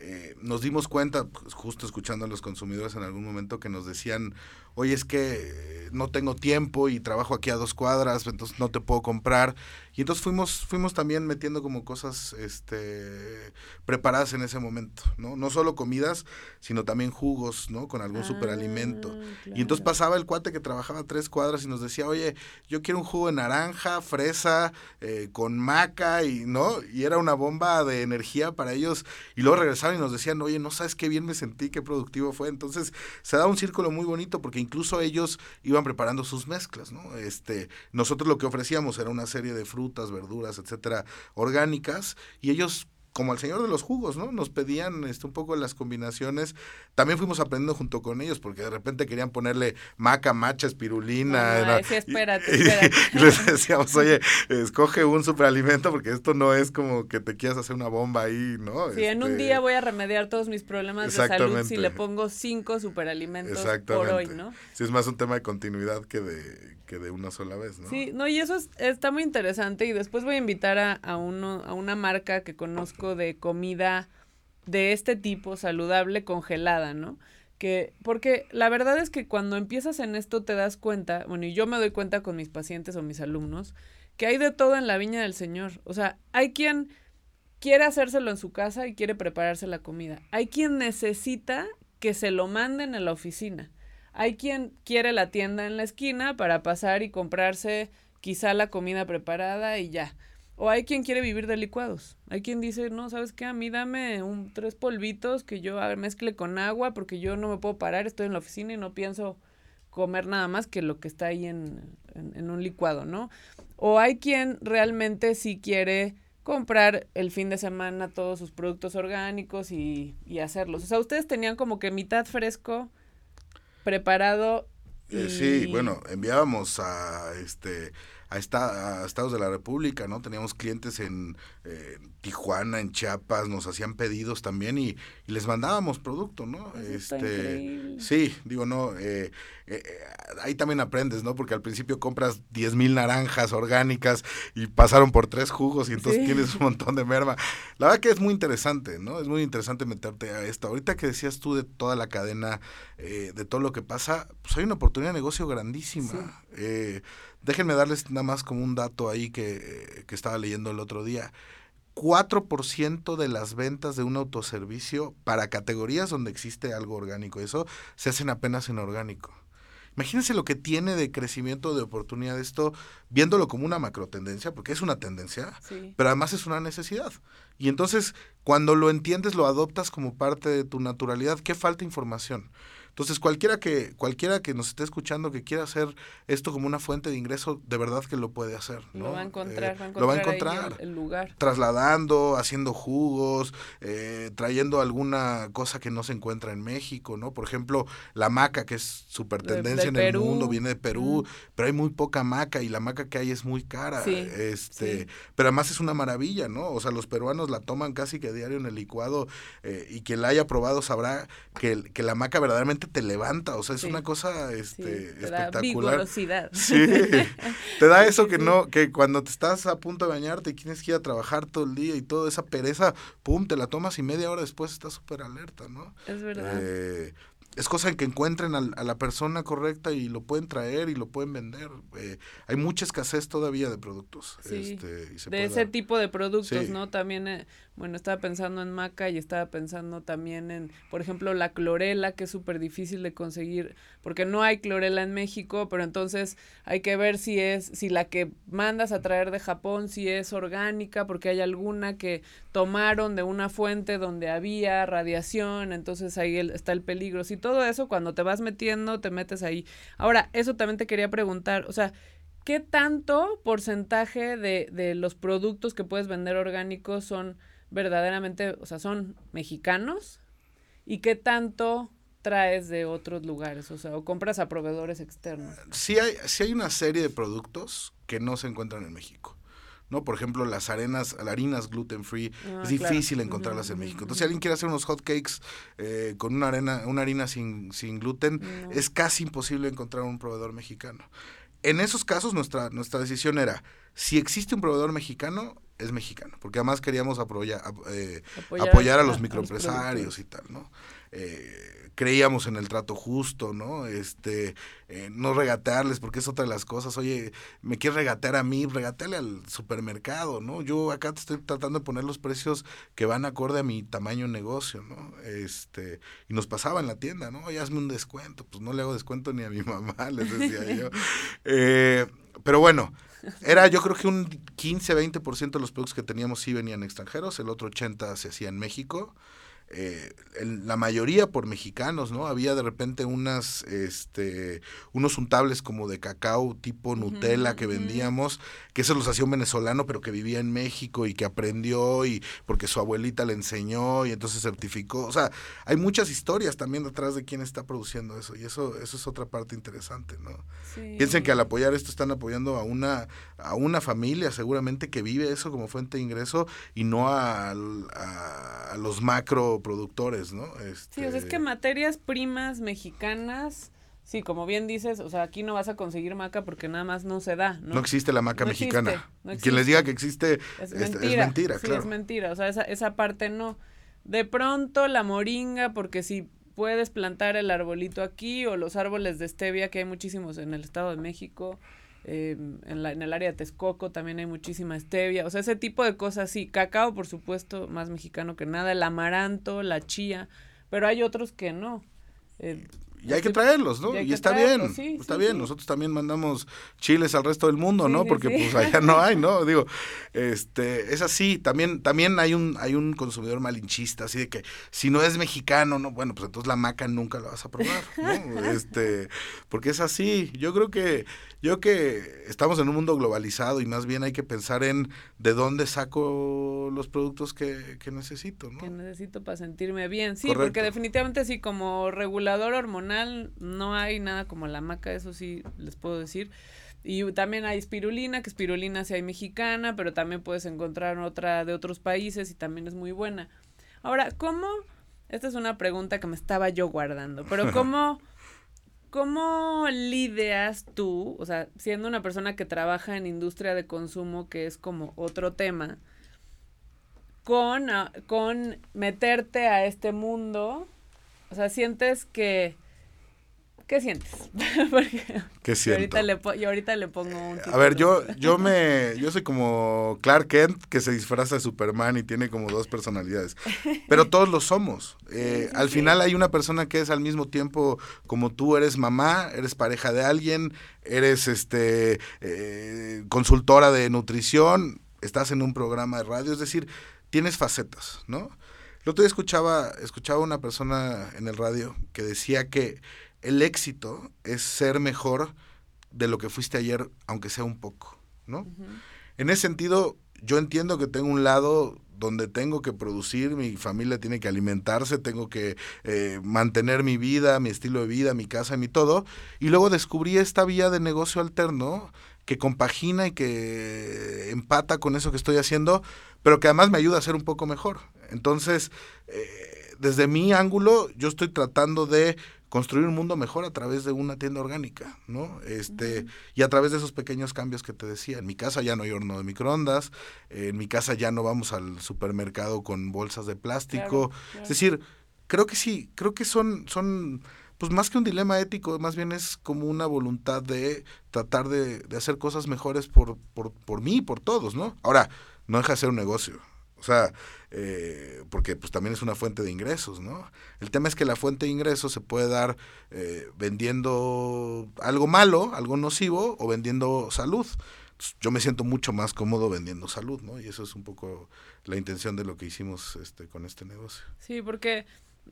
eh, nos dimos cuenta, pues, justo escuchando a los consumidores en algún momento, que nos decían, oye, es que no tengo tiempo y trabajo aquí a dos cuadras, entonces no te puedo comprar. Y entonces fuimos, fuimos también metiendo como cosas este, preparadas en ese momento, ¿no? No solo comidas, sino también jugos, ¿no? Con algún superalimento. Ah, y entonces pasaba el cuate que trabajaba a tres cuadras y nos decía, oye, yo quiero un jugo de naranja, fresa, eh, con maca, y, ¿no? Y era una bomba de energía para ellos. Y luego regresaban y nos decían, oye, no sabes qué bien me sentí, qué productivo fue. Entonces se da un círculo muy bonito porque incluso ellos iban preparando sus mezclas, ¿no? Este, nosotros lo que ofrecíamos era una serie de frutas, frutas, verduras, etcétera, orgánicas, y ellos como el señor de los jugos, ¿no? Nos pedían este, un poco las combinaciones. También fuimos aprendiendo junto con ellos, porque de repente querían ponerle maca, macha, espirulina. sí, espérate, espérate. Y, <laughs> les decíamos, oye, escoge un superalimento, porque esto no es como que te quieras hacer una bomba ahí, ¿no? Sí, en un este, día voy a remediar todos mis problemas de salud si le pongo cinco superalimentos por hoy, ¿no? Sí, es más un tema de continuidad que de, que de una sola vez, ¿no? Sí, no, y eso está muy interesante, y después voy a invitar a, a, uno, a una marca que conozco de comida de este tipo, saludable, congelada, ¿no? Que, porque la verdad es que cuando empiezas en esto te das cuenta, bueno, y yo me doy cuenta con mis pacientes o mis alumnos, que hay de todo en la viña del Señor. O sea, hay quien quiere hacérselo en su casa y quiere prepararse la comida. Hay quien necesita que se lo manden a la oficina. Hay quien quiere la tienda en la esquina para pasar y comprarse quizá la comida preparada y ya. O hay quien quiere vivir de licuados. Hay quien dice, no, ¿sabes qué? A mí dame un, tres polvitos que yo mezcle con agua porque yo no me puedo parar, estoy en la oficina y no pienso comer nada más que lo que está ahí en, en, un licuado, ¿no? O hay quien realmente sí quiere comprar el fin de semana todos sus productos orgánicos y, y hacerlos. O sea, ustedes tenían como que mitad fresco preparado. Eh, sí, bueno, enviábamos a este a, estados de la República, ¿no? Teníamos clientes en Tijuana, en Chiapas, nos hacían pedidos también y, les mandábamos producto, ¿no? este, sí, digo, no, eh, eh, ahí también aprendes, ¿no? Porque al principio compras 10 mil naranjas orgánicas y pasaron por tres jugos y entonces tienes un montón de merma. La verdad que es muy interesante, ¿no? Es muy interesante meterte a esto. Ahorita que decías tú de toda la cadena, eh, de todo lo que pasa, pues hay una oportunidad de negocio grandísima. Déjenme darles nada más como un dato ahí que, que estaba leyendo el otro día. 4% de las ventas de un autoservicio para categorías donde existe algo orgánico, eso se hacen apenas en orgánico. Imagínense lo que tiene de crecimiento de oportunidad esto, viéndolo como una macro tendencia, porque es una tendencia, pero además es una necesidad. Y entonces, cuando lo entiendes, lo adoptas como parte de tu naturalidad. ¿Qué falta información? Entonces, cualquiera que, cualquiera que nos esté escuchando que quiera hacer esto como una fuente de ingreso, de verdad que lo puede hacer. Lo va a encontrar, va a encontrar, eh, lo va a encontrar el, lugar. Trasladando, haciendo jugos, eh, trayendo alguna cosa que no se encuentra en México, ¿no? Por ejemplo, la maca, que es súper tendencia en el mundo, viene de Perú, pero hay muy poca maca y la maca que hay es muy cara. este, Pero además es una maravilla, ¿no? O sea, los peruanos la toman casi que diario en el licuado eh, y quien la haya probado sabrá que, que la maca verdaderamente te levanta, o sea, es una cosa este, te espectacular. <laughs> Da sí, te da eso que no, que cuando te estás a punto de bañarte y tienes que ir a trabajar todo el día y toda esa pereza, pum, te la tomas y media hora después estás súper alerta, ¿no? Es verdad. Eh, es cosa en que encuentren a, la persona correcta y lo pueden traer y lo pueden vender. Eh, hay mucha escasez todavía de productos. Este, de ese tipo de productos, ¿no? También, eh, bueno, estaba pensando en maca y estaba pensando también en, por ejemplo, la clorela, que es súper difícil de conseguir, porque no hay clorela en México, pero entonces hay que ver si es, si la que mandas a traer de Japón, si es orgánica, porque hay alguna que tomaron de una fuente donde había radiación, entonces ahí está el peligro. Si todo eso, cuando te vas metiendo, te metes ahí. Ahora, eso también te quería preguntar, o sea, ¿qué tanto porcentaje de, de los productos que puedes vender orgánicos son verdaderamente, o sea, son mexicanos? ¿Y qué tanto traes de otros lugares? O sea, o compras a proveedores externos. Sí hay, sí hay una serie de productos que no se encuentran en México. ¿no? Por ejemplo, las arenas, las harinas gluten free, ah, es difícil encontrarlas en México. Entonces, si alguien quiere hacer unos hot cakes eh, con una arena, una harina sin, sin gluten, es casi imposible encontrar un proveedor mexicano. En esos casos, nuestra, nuestra decisión era, si existe un proveedor mexicano, es mexicano, porque además queríamos apoyar, eh, apoyar, a los microempresarios y tal, ¿no? Eh, creíamos en el trato justo, ¿no? Este, eh, no regatearles, porque es otra de las cosas. Oye, me quieres regatear a mí, regateale al supermercado, ¿no? Yo acá te estoy tratando de poner los precios que van acorde a mi tamaño de negocio, ¿no? Este, y nos pasaba en la tienda, ¿no? Oye, hazme un descuento. Pues no le hago descuento ni a mi <laughs> mamá, les decía yo. <laughs> Eh, pero bueno, era yo creo que un 15-20% de los productos que teníamos sí venían extranjeros, el otro 80% se hacía en México eh, la mayoría por mexicanos, ¿no? Había de repente unas, este, unos untables como de cacao tipo Nutella que vendíamos, que eso los hacía un venezolano, pero que vivía en México y que aprendió y porque su abuelita le enseñó y entonces certificó. O sea, hay muchas historias también detrás de quién está produciendo eso y eso, eso es otra parte interesante, ¿no? Piensen que al apoyar esto están apoyando a una, a una familia seguramente que vive eso como fuente de ingreso y no a, a los macro productores, ¿no? Sí, o sea, es que este materias primas mexicanas, sí, como bien dices, o sea, aquí no vas a conseguir maca porque nada más no se da, ¿no? No existe la maca mexicana. Quien les diga que existe es mentira, sí, es mentira, o sea, esa, esa parte no. De pronto la moringa, porque si puedes plantar el arbolito aquí o los árboles de stevia, que hay muchísimos en el Estado de México, eh, en, la, en el área de Texcoco también hay muchísima stevia, o sea, ese tipo de cosas, sí, cacao por supuesto, más mexicano que nada, el amaranto, la chía, pero hay otros que no. Y hay que traerlos, ¿no? Y, está bien, está bien. Nosotros también mandamos chiles al resto del mundo, ¿no? Porque pues allá no hay, ¿no? <laughs> Digo, este, es así. También, también hay un, hay un consumidor malinchista, así de que si no es mexicano, no, bueno, pues entonces la maca nunca la vas a probar, ¿no? <laughs> este, porque es así. Yo creo que yo que estamos en un mundo globalizado y más bien hay que pensar en de dónde saco los productos que, que necesito, ¿no? Que necesito para sentirme bien. Sí, porque definitivamente sí, como regulador hormonal no hay nada como la maca, eso sí les puedo decir. Y también hay espirulina, que espirulina sí hay mexicana, pero también puedes encontrar otra de otros países y también es muy buena. Ahora, ¿cómo? Esta es una pregunta que me estaba yo guardando, pero <laughs> ¿cómo, cómo lidias tú, o sea, siendo una persona que trabaja en industria de consumo, que es como otro tema, con, con meterte a este mundo? O sea, sientes que ¿Qué sientes? <laughs> ¿Qué siento? Yo ahorita le, pongo un A ver, yo, yo me, <laughs> yo soy como Clark Kent que se disfraza de Superman y tiene como dos personalidades. Pero todos lo somos. <laughs> Eh, al final hay una persona que es al mismo tiempo como tú eres mamá, eres pareja de alguien, eres este eh, consultora de nutrición, estás en un programa de radio, es decir, tienes facetas, ¿no? El otro día escuchaba, escuchaba una persona en el radio que decía que el éxito es ser mejor de lo que fuiste ayer, aunque sea un poco, ¿no? En ese sentido, yo entiendo que tengo un lado donde tengo que producir, mi familia tiene que alimentarse, tengo que eh, mantener mi vida, mi estilo de vida, mi casa, mi todo. Y luego descubrí esta vía de negocio alterno que compagina y que empata con eso que estoy haciendo, pero que además me ayuda a ser un poco mejor. Entonces, eh, desde mi ángulo, yo estoy tratando de construir un mundo mejor a través de una tienda orgánica, ¿no? Este, y a través de esos pequeños cambios que te decía. En mi casa ya no hay horno de microondas, en mi casa ya no vamos al supermercado con bolsas de plástico. Es decir, creo que sí, creo que son, son, pues más que un dilema ético, más bien es como una voluntad de tratar de, de hacer cosas mejores por, por, por mí y por todos, ¿no? Ahora, no deja de ser un negocio. O sea, eh, porque pues también es una fuente de ingresos, ¿no? El tema es que la fuente de ingresos se puede dar eh, vendiendo algo malo, algo nocivo, o vendiendo salud. yo me siento mucho más cómodo vendiendo salud, ¿no? Y eso es un poco la intención de lo que hicimos este, con este negocio. Sí, porque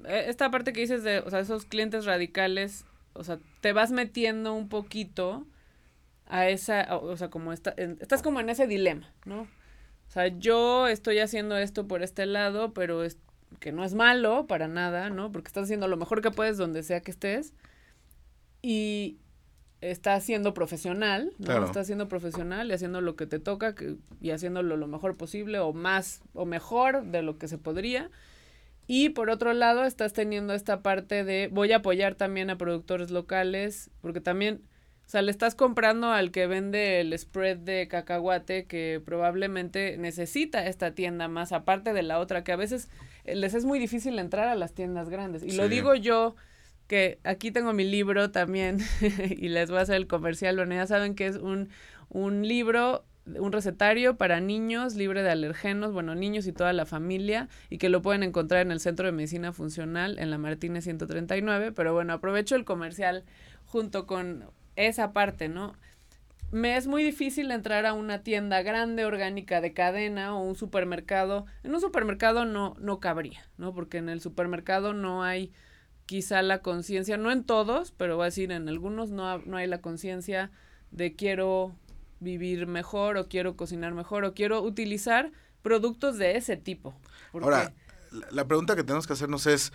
eh, esta parte que dices de, o sea, esos clientes radicales, o sea, te vas metiendo un poquito a esa, o sea, como está, estás como en ese dilema, ¿no? O sea, yo estoy haciendo esto por este lado, pero es que no es malo para nada, ¿no? Porque estás haciendo lo mejor que puedes donde sea que estés. Y estás siendo profesional, ¿no? Estás siendo profesional y haciendo lo que te toca y haciéndolo lo mejor posible o más o mejor de lo que se podría. Y por otro lado, estás teniendo esta parte de voy a apoyar también a productores locales, porque también o sea, le estás comprando al que vende el spread de cacahuate que probablemente necesita esta tienda más, aparte de la otra, que a veces eh, les es muy difícil entrar a las tiendas grandes. Y lo digo yo, que aquí tengo mi libro también, <laughs> y les voy a hacer el comercial, bueno, ya saben que es un, un libro un recetario para niños libre de alergenos, bueno, niños y toda la familia, y que lo pueden encontrar en el Centro de Medicina Funcional en la Martínez 139. Pero bueno, aprovecho el comercial junto con esa parte, ¿no? Me es muy difícil entrar a una tienda grande, orgánica, de cadena o un supermercado. En un supermercado no, no cabría, ¿no? Porque en el supermercado no hay quizá la conciencia, no en todos, pero voy a decir en algunos no, no hay la conciencia de quiero vivir mejor o quiero cocinar mejor o quiero utilizar productos de ese tipo. Ahora, la pregunta que tenemos que hacernos es,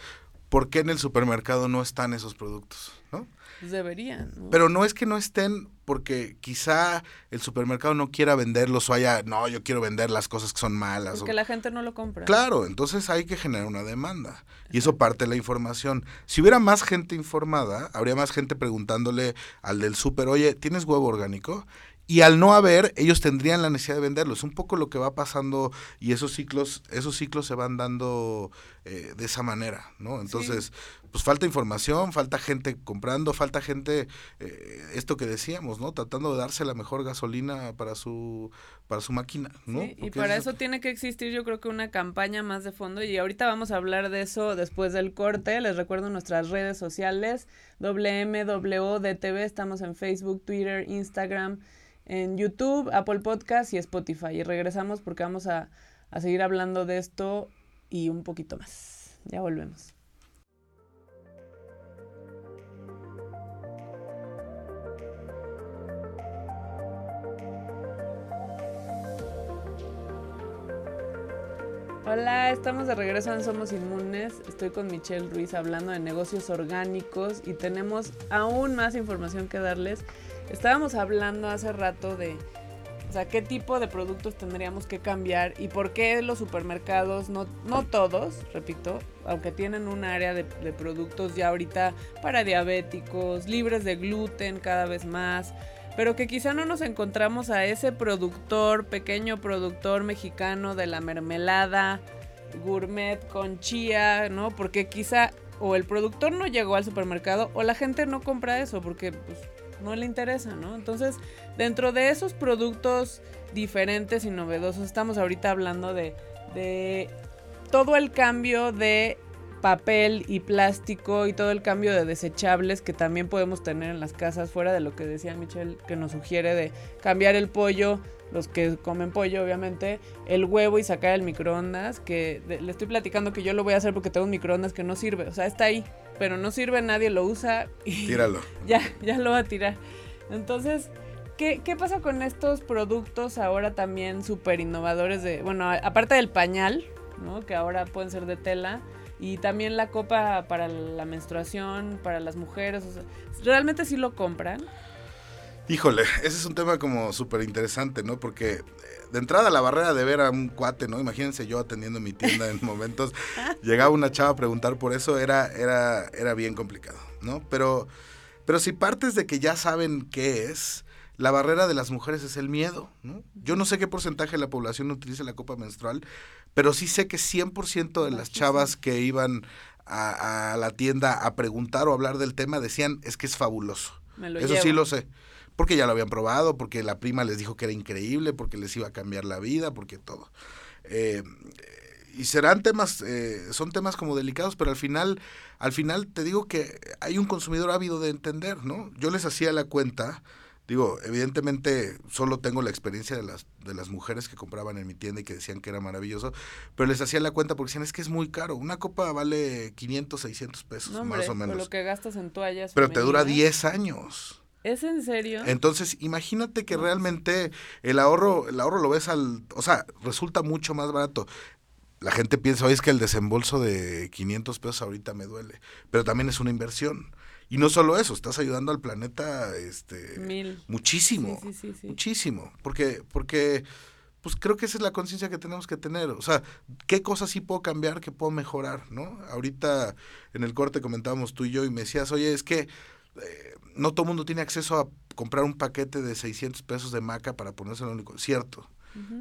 ¿por qué en el supermercado no están esos productos? ¿no? Pues deberían. Pero no es que no estén porque quizá el supermercado no quiera venderlos o haya, no, yo quiero vender las cosas que son malas. Porque la gente no lo compra. Claro, entonces hay que generar una demanda. Y eso parte de la información. Si hubiera más gente informada, habría más gente preguntándole al del súper, oye, ¿tienes huevo orgánico? Y al no haber, ellos tendrían la necesidad de venderlo. Es un poco lo que va pasando y esos ciclos, esos ciclos se van dando eh, de esa manera, ¿no? Entonces, pues falta información, falta gente comprando, falta gente, eh, esto que decíamos, ¿no? Tratando de darse la mejor gasolina para su, para su máquina, ¿no? Sí, y para eso tiene que existir yo creo que una campaña más de fondo y ahorita vamos a hablar de eso después del corte. Les recuerdo nuestras redes sociales, WMWDTV, estamos en Facebook, Twitter, Instagram en YouTube, Apple Podcast y Spotify. Y regresamos porque vamos a, a seguir hablando de esto y un poquito más. Ya volvemos. Hola, estamos de regreso en Somos Inmunes. Estoy con Michelle Ruiz hablando de negocios orgánicos y tenemos aún más información que darles. Estábamos hablando hace rato de, o sea, qué tipo de productos tendríamos que cambiar y por qué los supermercados, no, no todos, repito, aunque tienen un área de, productos ya ahorita para diabéticos, libres de gluten cada vez más, pero que quizá no nos encontramos a ese productor, pequeño productor mexicano de la mermelada gourmet con chía, ¿no? Porque quizá o el productor no llegó al supermercado o la gente no compra eso porque pues, no le interesa, ¿no? Entonces, dentro de esos productos diferentes y novedosos, estamos ahorita hablando de, de todo el cambio de papel y plástico y todo el cambio de desechables que también podemos tener en las casas, fuera de lo que decía Michelle, que nos sugiere de cambiar el pollo, los que comen pollo obviamente, el huevo y sacar el microondas, que de, le estoy platicando que yo lo voy a hacer porque tengo un microondas que no sirve, o sea, está ahí, pero no sirve, nadie lo usa y Tíralo. <laughs> ya, ya lo va a tirar. Entonces, ¿Qué, ¿Qué, pasa con estos productos ahora también súper innovadores de, bueno, aparte del pañal, ¿no? Que ahora pueden ser de tela, y también la copa para la menstruación, para las mujeres. O sea, ¿Realmente sí lo compran? Híjole, ese es un tema como súper interesante, ¿no? Porque eh, de entrada la barrera de ver a un cuate, ¿no? Imagínense yo atendiendo mi tienda en momentos, <laughs> llegaba una chava a preguntar por eso, era, era, era bien complicado, ¿no? Pero, pero si partes de que ya saben qué es, la barrera de las mujeres es el miedo, ¿no? Yo no sé qué porcentaje de la población utiliza la copa menstrual, pero sí sé que 100% de las chavas que iban a, a, la tienda a preguntar o hablar del tema decían, es que es fabuloso. Eso llevo. sí lo sé. Porque ya lo habían probado, porque la prima les dijo que era increíble, porque les iba a cambiar la vida, porque todo. Eh, y serán temas, eh, son temas como delicados, pero al final, al final te digo que hay un consumidor ávido de entender, ¿no? Yo les hacía la cuenta, digo, evidentemente solo tengo la experiencia de las, de las mujeres que compraban en mi tienda y que decían que era maravilloso, pero les hacía la cuenta porque decían, es que es muy caro, una copa vale 500, 600 pesos, No, hombre, más o menos. Lo que gastas en toallas. Pero te dura femeninas. 10 años. ¿Es en serio? Entonces, imagínate que No, realmente el ahorro, el ahorro lo ves al, o sea, resulta mucho más barato. La gente piensa, oye, es que el desembolso de 500 pesos ahorita me duele, pero también es una inversión. Y no solo eso, estás ayudando al planeta este Mil. muchísimo, Sí, sí, sí, sí. muchísimo, porque porque pues creo que esa es la conciencia que tenemos que tener, o sea, qué cosas sí puedo cambiar, qué puedo mejorar, ¿no? Ahorita en el corte comentábamos tú y yo y me decías, "Oye, es que eh, no todo el mundo tiene acceso a comprar un paquete de 600 pesos de maca para ponerse en único. Cierto,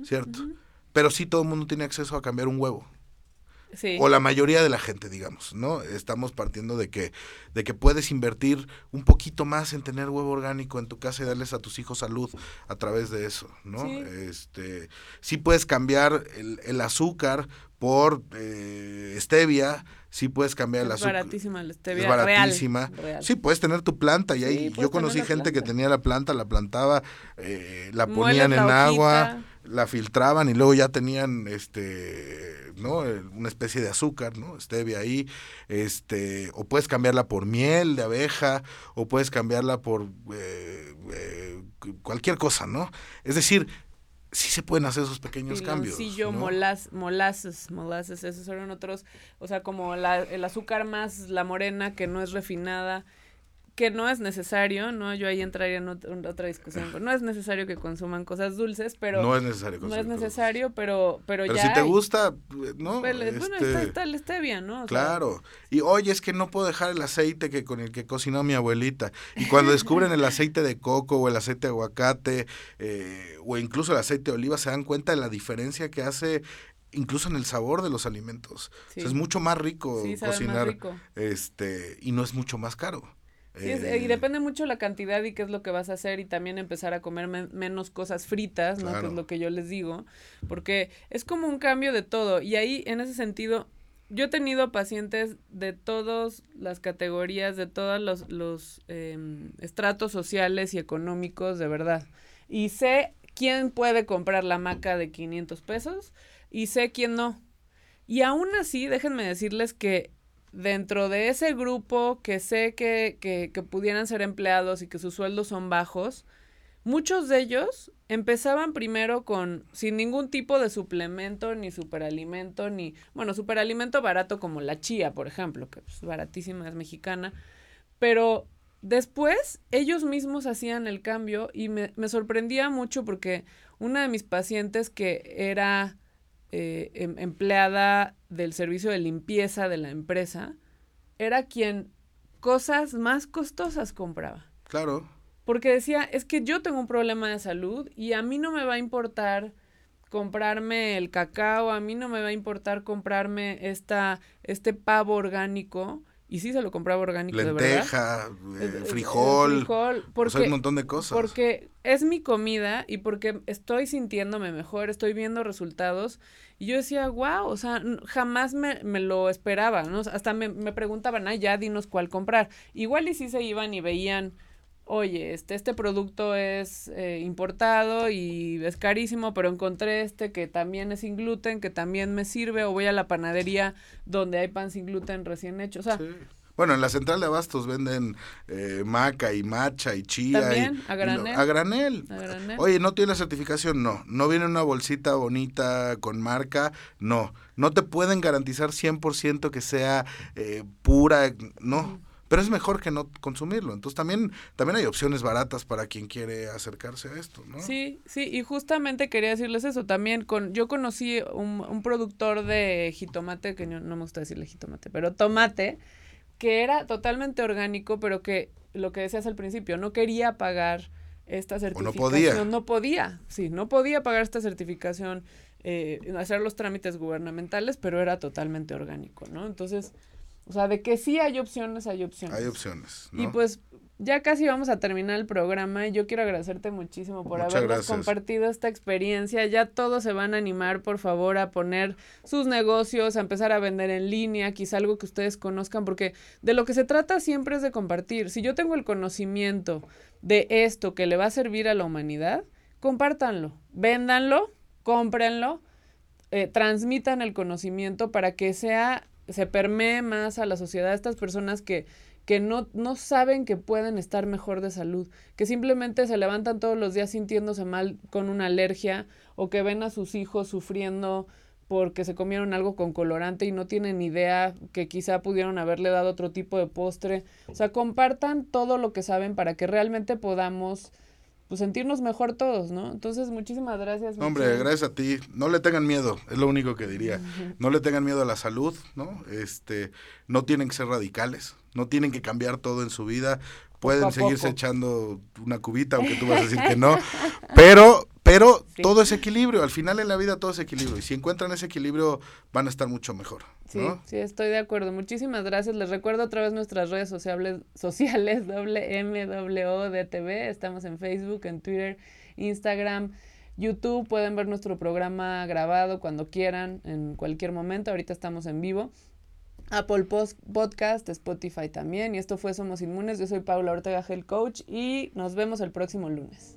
cierto. Pero sí todo el mundo tiene acceso a cambiar un huevo. Sí. O la mayoría de la gente, digamos, ¿no? Estamos partiendo de que, de que puedes invertir un poquito más en tener huevo orgánico en tu casa y darles a tus hijos salud a través de eso, ¿no? Sí. Este, sí puedes cambiar el, el azúcar por eh, stevia, sí puedes cambiar el azúcar. baratísima la stevia. Es baratísima. Real, real. Sí, puedes tener tu planta y ahí yo conocí gente que tenía la planta, la plantaba, eh, la ponían en la agua, hojita. La filtraban y luego ya tenían este, ¿no? Eh, una especie de azúcar, ¿no? Stevia ahí, este, o puedes cambiarla por miel de abeja o puedes cambiarla por eh, eh, cualquier cosa, ¿no? Es decir, sí se pueden hacer esos pequeños cambios. ¿no? molas, esos eran otros, o sea, como la, el azúcar más la morena que no es refinada, que no es necesario, ¿no? Yo ahí entraría en ot- en otra discusión, <laughs> no es necesario que consuman cosas dulces, pero no es necesario. no es cosas. necesario, pero pero, Pero ya si te hay. gusta, ¿no? Pues, bueno, Este, está, está stevia, ¿no? O sea, Claro. Y oye, es que no puedo dejar el aceite que con el que cocinó mi abuelita. Y cuando <laughs> descubren el aceite de coco o el aceite de aguacate eh, o incluso el aceite de oliva, se dan cuenta de la diferencia que hace incluso en el sabor de los alimentos. O sí. sea, es mucho más rico Sí, sabe más cocinar rico. este y no es mucho más caro. Sí, es- Eh, y depende mucho la cantidad y qué es lo que vas a hacer y también empezar a comer men- menos cosas fritas, ¿no? Que es lo que yo les digo, porque es como un cambio de todo y ahí en ese sentido yo he tenido pacientes de todas las categorías, de todos los, los em, estratos sociales y económicos, de verdad. Y sé quién puede comprar la maca de 500 pesos y sé quién no. Y aún así, déjenme decirles que dentro de ese grupo que sé que, que, que pudieran ser empleados y que sus sueldos son bajos, muchos de ellos empezaban primero con sin ningún tipo de suplemento ni superalimento ni bueno superalimento barato como la chía por ejemplo que es baratísima es mexicana pero después ellos mismos hacían el cambio y me, me sorprendía mucho porque una de mis pacientes que era eh, em, empleada del servicio de limpieza de la empresa era quien cosas más costosas compraba. Claro. Porque decía, es que yo tengo un problema de salud y a mí no me va a importar comprarme el cacao, a mí no me va a importar comprarme esta, este pavo orgánico. Y sí se lo compraba orgánico, de verdad. Lenteja, eh, frijol, frijol porque, un montón de cosas. Porque es mi comida y porque estoy sintiéndome mejor, estoy viendo resultados. Y yo decía, wow, o sea, jamás me, me lo esperaba, ¿no? Hasta me, me preguntaban, ah, ya dinos cuál comprar. Igual y sí se iban y veían oye, este, este producto es eh, importado y es carísimo, pero encontré este que también es sin gluten, que también me sirve, o voy a la panadería donde hay pan sin gluten recién hecho. O sea, Bueno, en la central de abastos venden eh, maca y macha y chía. ¿También? ¿A granel? a granel? A granel. Oye, ¿no tiene certificación? No. ¿No viene una bolsita bonita con marca? No. ¿No te pueden garantizar 100% que sea eh, pura? No pero es mejor que no consumirlo. Entonces también, también hay opciones baratas para quien quiere acercarse a esto, ¿no? Sí, sí, y justamente quería decirles eso también. Con, yo conocí un, un productor de jitomate, que no, me gusta decirle jitomate, pero tomate, que era totalmente orgánico, pero que lo que decías al principio, no quería pagar esta certificación. no podía. No podía, sí, no podía pagar esta certificación, eh, hacer los trámites gubernamentales, pero era totalmente orgánico, ¿no? Entonces o sea, de que sí hay opciones, hay opciones. Hay opciones. Y pues ya casi vamos a terminar el programa y yo quiero agradecerte muchísimo por habernos compartido esta experiencia. Ya todos se van a animar, por favor, a poner sus negocios, a empezar a vender en línea, quizá algo que ustedes conozcan, porque de lo que se trata siempre es de compartir. Si yo tengo el conocimiento de esto que le va a servir a la humanidad, compártanlo, véndanlo, cómprenlo, eh, transmitan el conocimiento para que sea se permee más a la sociedad estas personas que, que no, no saben que pueden estar mejor de salud, que simplemente se levantan todos los días sintiéndose mal con una alergia o que ven a sus hijos sufriendo porque se comieron algo con colorante y no tienen idea que quizá pudieron haberle dado otro tipo de postre. O sea, compartan todo lo que saben para que realmente podamos pues sentirnos mejor todos, ¿no? Entonces, muchísimas gracias. Hombre, gracias a ti. No le tengan miedo, es lo único que diría. No le tengan miedo a la salud, ¿no? Este, no tienen que ser radicales, no tienen que cambiar todo en su vida. Pueden seguirse echando una cubita, aunque tú vas a decir que no. <laughs> Pero pero todo es equilibrio, al final en la vida todo es equilibrio. Y si encuentran ese equilibrio, van a estar mucho mejor. Sí, sí, estoy de acuerdo. Muchísimas gracias. Les recuerdo otra vez nuestras redes <laughs> sociales, sociales WMWODTV. Estamos en Facebook, en Twitter, Instagram, YouTube. Pueden ver nuestro programa grabado cuando quieran, en cualquier momento. Ahorita estamos en vivo. Apple Podcast, Spotify también. Y esto fue Somos Inmunes. Yo soy Paula Ortega, Health Coach, y nos vemos el próximo lunes.